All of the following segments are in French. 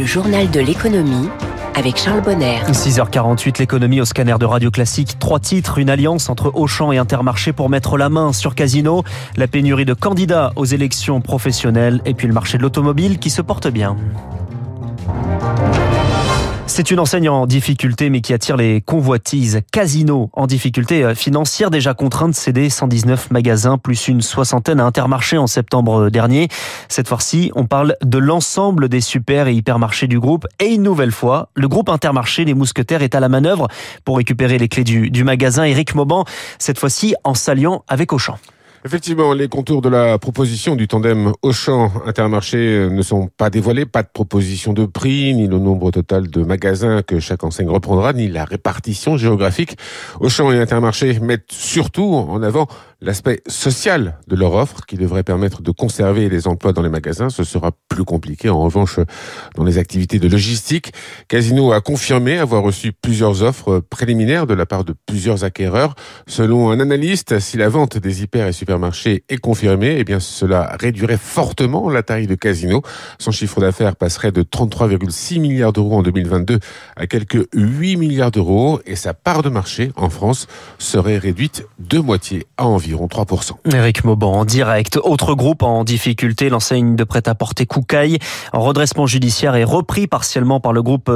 Le journal de l'économie avec Charles Bonner. 6h48, l'économie au scanner de Radio Classique. Trois titres, une alliance entre Auchan et Intermarché pour mettre la main sur Casino, la pénurie de candidats aux élections professionnelles et puis le marché de l'automobile qui se porte bien. C'est une enseigne en difficulté mais qui attire les convoitises. Casino en difficulté euh, financière, déjà contraint de céder 119 magasins plus une soixantaine à Intermarché en septembre dernier. Cette fois-ci, on parle de l'ensemble des super et hypermarchés du groupe et une nouvelle fois, le groupe Intermarché Les Mousquetaires est à la manœuvre pour récupérer les clés du, du magasin. Eric Mauban, cette fois-ci en s'alliant avec Auchan. Effectivement, les contours de la proposition du tandem Auchan-Intermarché ne sont pas dévoilés. Pas de proposition de prix, ni le nombre total de magasins que chaque enseigne reprendra, ni la répartition géographique. Auchan et Intermarché mettent surtout en avant l'aspect social de leur offre qui devrait permettre de conserver les emplois dans les magasins. Ce sera plus compliqué en revanche dans les activités de logistique. Casino a confirmé avoir reçu plusieurs offres préliminaires de la part de plusieurs acquéreurs. Selon un analyste, si la vente des hyper et supermarchés est confirmée, eh bien cela réduirait fortement la taille de Casino. Son chiffre d'affaires passerait de 33,6 milliards d'euros en 2022 à quelques 8 milliards d'euros et sa part de marché en France serait réduite de moitié à environ environ 3%. Eric Mauban en direct. Autre groupe en difficulté, l'enseigne de prêt-à-porter Koukaï, en redressement judiciaire est repris partiellement par le groupe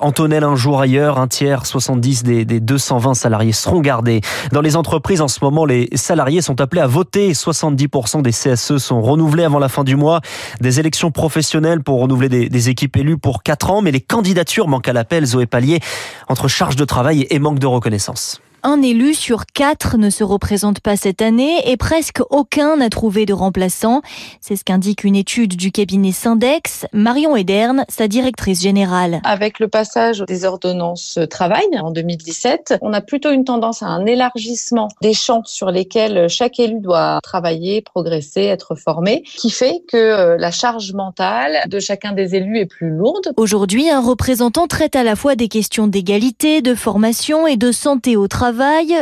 Antonel un jour ailleurs. Un tiers, 70 des, des 220 salariés seront gardés. Dans les entreprises, en ce moment, les salariés sont appelés à voter. 70% des CSE sont renouvelés avant la fin du mois. Des élections professionnelles pour renouveler des, équipes élues pour 4 ans, mais les candidatures manquent à l'appel. Zoé Pallier, entre charge de travail et manque de reconnaissance. Un élu sur quatre ne se représente pas cette année et presque aucun n'a trouvé de remplaçant. C'est ce qu'indique une étude du cabinet Syndex. Marion Ederne, sa directrice générale. Avec le passage des ordonnances travail en 2017, on a plutôt une tendance à un élargissement des champs sur lesquels chaque élu doit travailler, progresser, être formé, qui fait que euh, la charge mentale de chacun des élus est plus lourde. Aujourd'hui, un représentant traite à la fois des questions d'égalité, de formation et de santé au travail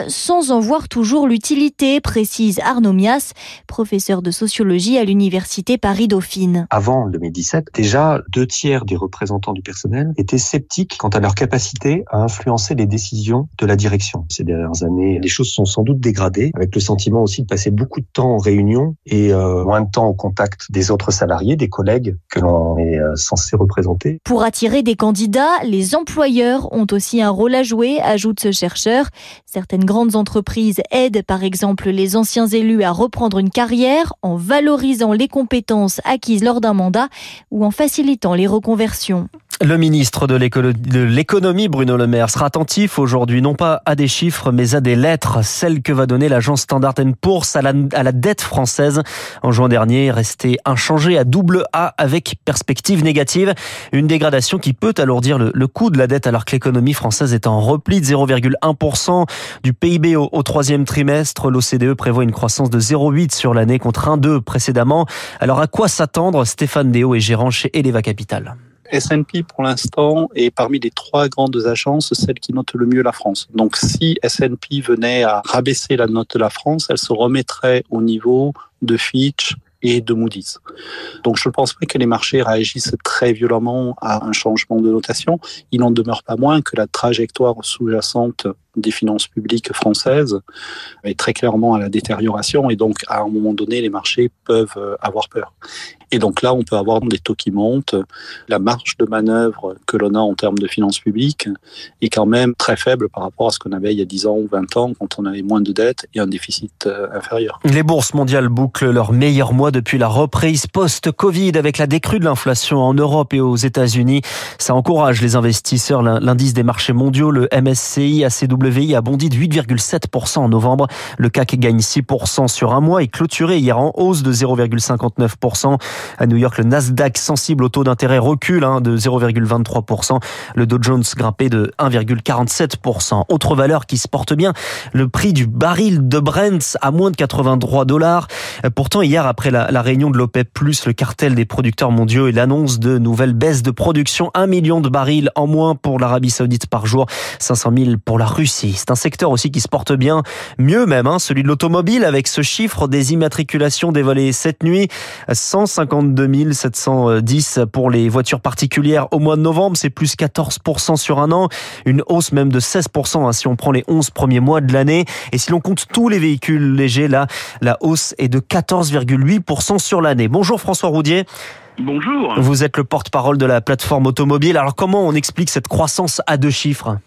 sans en voir toujours l'utilité, précise Arnaud Mias, professeur de sociologie à l'université Paris-Dauphine. Avant 2017, déjà deux tiers des représentants du personnel étaient sceptiques quant à leur capacité à influencer les décisions de la direction. Ces dernières années, les choses sont sans doute dégradées, avec le sentiment aussi de passer beaucoup de temps en réunion et euh, moins de temps au contact des autres salariés, des collègues que l'on est euh, censé représenter. Pour attirer des candidats, les employeurs ont aussi un rôle à jouer, ajoute ce chercheur. Certaines grandes entreprises aident par exemple les anciens élus à reprendre une carrière en valorisant les compétences acquises lors d'un mandat ou en facilitant les reconversions. Le ministre de l'économie, Bruno Le Maire, sera attentif aujourd'hui, non pas à des chiffres, mais à des lettres, celles que va donner l'agence Standard Poor's à la, dette française. En juin dernier, restée inchangée à double A avec perspective négative. Une dégradation qui peut alourdir le, le coût de la dette alors que l'économie française est en repli de 0,1% du PIB au, troisième trimestre. L'OCDE prévoit une croissance de 0,8 sur l'année contre 1,2 précédemment. Alors à quoi s'attendre Stéphane Déo est gérant chez Eleva Capital? S&P pour l'instant est parmi les trois grandes agences celle qui note le mieux la France. Donc si S&P venait à rabaisser la note de la France, elle se remettrait au niveau de Fitch et de Moody's. Donc je ne pense pas que les marchés réagissent très violemment à un changement de notation. Il n'en demeure pas moins que la trajectoire sous-jacente des finances publiques françaises est très clairement à la détérioration et donc à un moment donné les marchés peuvent avoir peur. Et donc là, on peut avoir des taux qui montent. La marge de manœuvre que l'on a en termes de finances publiques est quand même très faible par rapport à ce qu'on avait il y a 10 ans ou 20 ans quand on avait moins de dettes et un déficit euh, inférieur. Les bourses mondiales bouclent leur meilleur mois depuis la reprise post-Covid avec la décrue de l'inflation en Europe et aux États-Unis. Ça encourage les investisseurs. L'indice des marchés mondiaux, le MSCI ACWI, a bondi de 8,7% en novembre. Le CAC gagne 6% sur un mois et clôturé hier en hausse de 0,59%. À New York, le Nasdaq sensible au taux d'intérêt recule hein, de 0,23%. Le Dow Jones grimpé de 1,47%. Autre valeur qui se porte bien, le prix du baril de Brent à moins de 83 dollars. Pourtant, hier, après la, la réunion de l'OPEP+, le cartel des producteurs mondiaux et l'annonce de nouvelles baisses de production, 1 million de barils en moins pour l'Arabie Saoudite par jour, 500 000 pour la Russie Russie. C'est un secteur aussi qui se porte bien, mieux même, hein, celui de l'automobile, avec ce chiffre des immatriculations dévoilées cette nuit, 152 710 pour les voitures particulières au mois de novembre, c'est plus 14% sur un an, une hausse même de 16% hein, si on prend les 11 premiers mois de l'année. Et si l'on compte tous les véhicules légers, là, la hausse est de 14,8% sur l'année. Bonjour François Roudier. Bonjour. Vous êtes le porte-parole de la plateforme automobile. Alors comment on explique cette croissance à deux chiffres?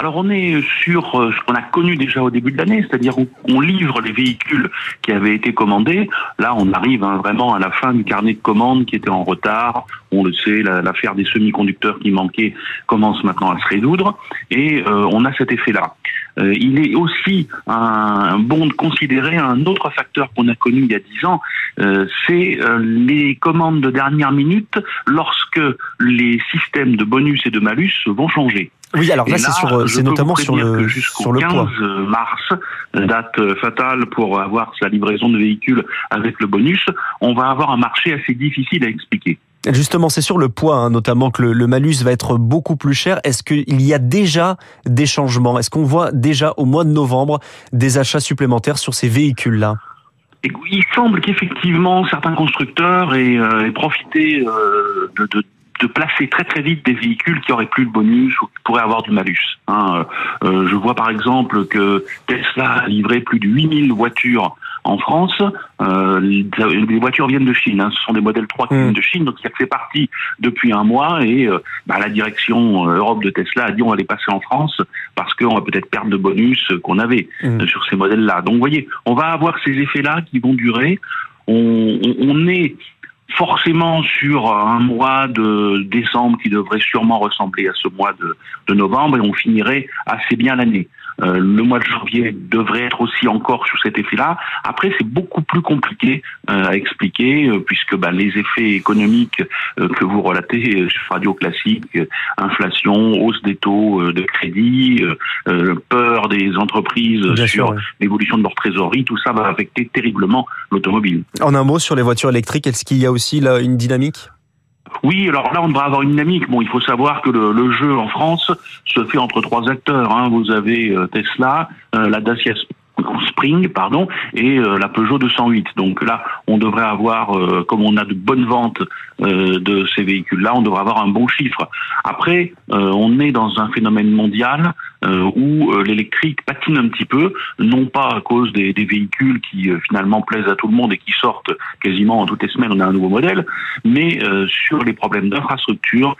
Alors on est sur euh, ce qu'on a connu déjà au début de l'année, c'est-à-dire on livre les véhicules qui avaient été commandés. Là, on arrive hein, vraiment à la fin du carnet de commandes qui était en retard. On le sait, l'affaire des semi-conducteurs qui manquaient commence maintenant à se résoudre, et euh, on a cet effet-là. Euh, il est aussi un, bon de considérer un autre facteur qu'on a connu il y a dix ans, c'est les commandes de dernière minute lorsque les systèmes de bonus et de malus vont changer. Oui, alors là, c'est sur, c'est notamment sur le, sur le 15 mars, date fatale pour avoir sa livraison de véhicules avec le bonus, on va avoir un marché assez difficile à expliquer. Justement, c'est sur le poids, hein, notamment que le, malus va être beaucoup plus cher. Est-ce qu'il y a déjà des changements? Est-ce qu'on voit déjà au mois de novembre des achats supplémentaires sur ces véhicules-là? Il semble qu'effectivement certains constructeurs aient, euh, profité euh, de, de, de placer très très vite des véhicules qui auraient plus de bonus ou qui pourraient avoir du malus. Hein. Euh, je vois par exemple que Tesla a livré plus de 8000 voitures en France. Euh, les voitures viennent de Chine, hein. ce sont des modèles 3 qui viennent de Chine, donc ça fait partie depuis un mois et euh, bah, la direction euh, Europe de Tesla a dit on va les passer en France parce qu'on va peut-être perdre de bonus qu'on avait mmh. sur ces modèles-là. Donc vous voyez, on va avoir ces effets-là qui vont durer. On, on, on est forcément sur un mois de décembre qui devrait sûrement ressembler à ce mois de, novembre et on finirait assez bien l'année. Euh, le mois de janvier devrait être aussi encore sur cet effet-là. Après, c'est beaucoup plus compliqué euh, à expliquer euh, puisque bah, les effets économiques que vous relatez sur Radio Classique, inflation, hausse des taux de crédit, peur des entreprises sur l'évolution de leur trésorerie, tout ça va affecter terriblement l'automobile. En un mot sur les voitures électriques, est-ce qu'il y a aussi là une dynamique? Oui, alors là, on devrait avoir une dynamique. Bon, il faut savoir que le, le jeu en France se fait entre trois acteurs. Hein. Vous avez euh, Tesla, euh, la Dacia Spring, pardon, et euh, la Peugeot 208. Donc là, on devrait avoir, comme on a de bonnes ventes de ces véhicules-là, on devrait avoir un bon chiffre. Après, on est dans un phénomène mondial euh, où euh, l'électrique patine un petit peu, non pas à cause des, des véhicules qui euh, finalement plaisent à tout le monde et qui sortent quasiment en toutes les semaines, on a un nouveau modèle, mais sur les problèmes d'infrastructure,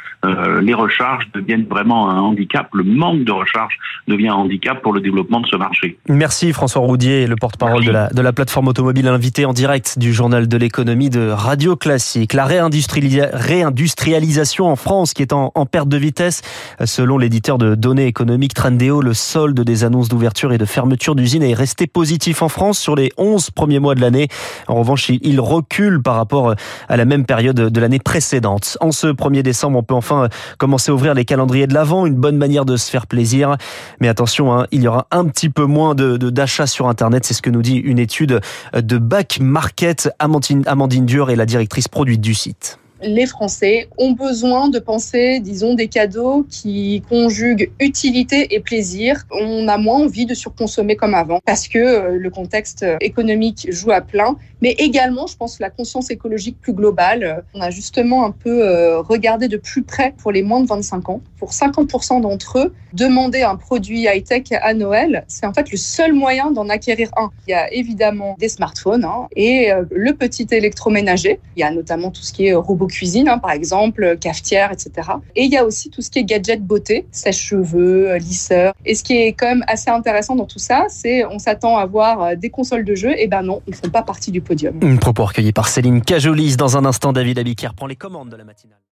les recharges deviennent vraiment un handicap, le manque de recharge devient un handicap pour le développement de ce marché. Merci François Roudier, le porte-parole de la, de la plateforme automobile invité en direct du journal de l'économie de Radio Classique. La réindustrialisation en France qui est en, en perte de vitesse, selon l'éditeur de données économiques le solde des annonces d'ouverture et de fermeture d'usines est resté positif en France sur les 11 premiers mois de l'année. En revanche, il recule par rapport à la même période de l'année précédente. En ce 1er décembre, on peut enfin commencer à ouvrir les calendriers de l'Avent, une bonne manière de se faire plaisir. Mais attention, hein, il y aura un petit peu moins de d'achats sur Internet. C'est ce que nous dit une étude de Back Market. Amandine, Amandine Dur est la directrice produite du site les Français ont besoin de penser, disons, des cadeaux qui conjuguent utilité et plaisir. On a moins envie de surconsommer comme avant parce que euh, le contexte économique joue à plein, mais également, je pense, la conscience écologique plus globale. On a justement un peu euh, regardé de plus près pour les moins de 25 ans. Pour 50% d'entre eux, demander un produit high-tech à Noël, c'est en fait le seul moyen d'en acquérir un. Il y a évidemment des smartphones hein, et euh, le petit électroménager. Il y a notamment tout ce qui est robot cuisine, hein, par exemple, cafetière, etc. Et il y a aussi tout ce qui est gadget beauté, sèche-cheveux, lisseur. Et ce qui est quand même assez intéressant dans tout ça, c'est on s'attend à voir euh, des consoles de jeux, et ben non, ils ne font pas partie du podium. Une propos recueilli par Céline Cajolis. Dans un instant, David Abiquière prend les commandes de la matinale.